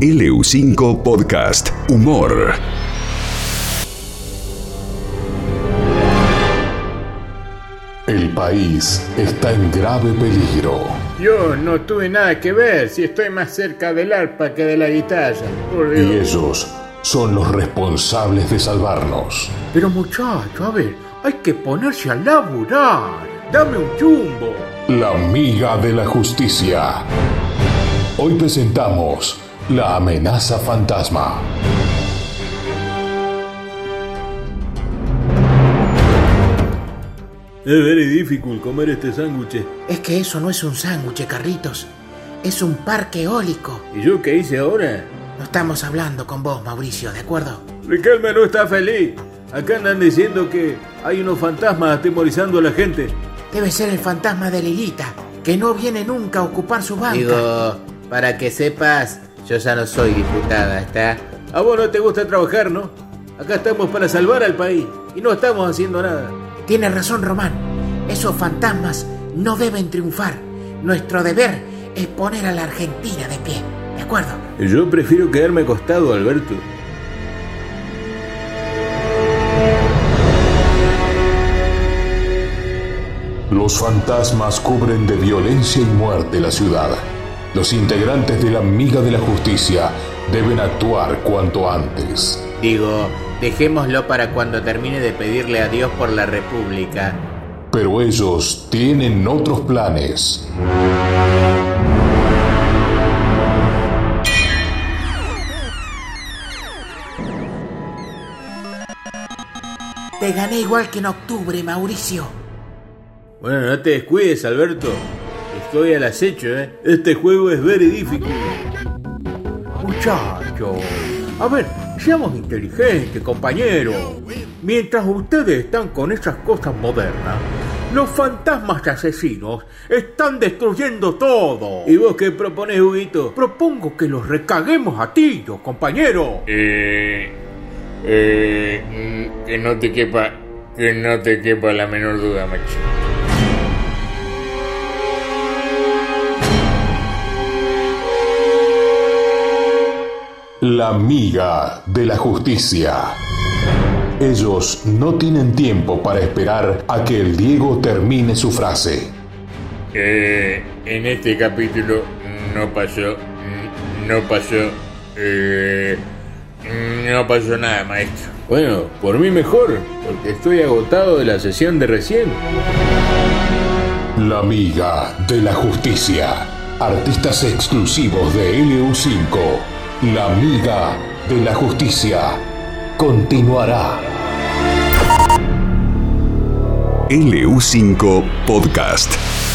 LU5 Podcast Humor. El país está en grave peligro. Yo no tuve nada que ver si estoy más cerca del arpa que de la guitarra. Por Y Dios. ellos son los responsables de salvarnos. Pero muchacho, a ver, hay que ponerse a laburar. Dame un chumbo. La miga de la justicia. Hoy presentamos La amenaza fantasma. Es very difficult comer este sándwich. Es que eso no es un sándwich, Carlitos. Es un parque eólico. ¿Y yo qué hice ahora? No estamos hablando con vos, Mauricio, ¿de acuerdo? Riquelme no está feliz. Acá andan diciendo que hay unos fantasmas atemorizando a la gente. Debe ser el fantasma de Lilita, que no viene nunca a ocupar su banca. Digo, para que sepas, yo ya no soy diputada, ¿está? A vos no te gusta trabajar, ¿no? Acá estamos para salvar al país y no estamos haciendo nada. Tiene razón, Román. Esos fantasmas no deben triunfar. Nuestro deber es poner a la Argentina de pie, ¿de acuerdo? Yo prefiero quedarme acostado, Alberto. Los fantasmas cubren de violencia y muerte la ciudad. Los integrantes de la miga de la justicia deben actuar cuanto antes. Digo, dejémoslo para cuando termine de pedirle a Dios por la República. Pero ellos tienen otros planes. Te gané igual que en octubre, Mauricio. Bueno, no te descuides, Alberto. Estoy al acecho, ¿eh? Este juego es very difficult. Muchachos, a ver, seamos inteligentes, compañeros. Mientras ustedes están con esas cosas modernas, los fantasmas asesinos están destruyendo todo. ¿Y vos qué propones, Huguito? Propongo que los recaguemos a tiros, compañero. Eh, eh, mm, que no te quepa, que no te quepa la menor duda, macho. La miga de la justicia. Ellos no tienen tiempo para esperar a que el Diego termine su frase. Eh, en este capítulo no pasó, mm, no pasó, eh, no pasó nada, maestro. Bueno, por mí mejor, porque estoy agotado de la sesión de recién. La miga de la justicia. Artistas exclusivos de LU5. La miga de la justicia. Continuará. LU5 Podcast.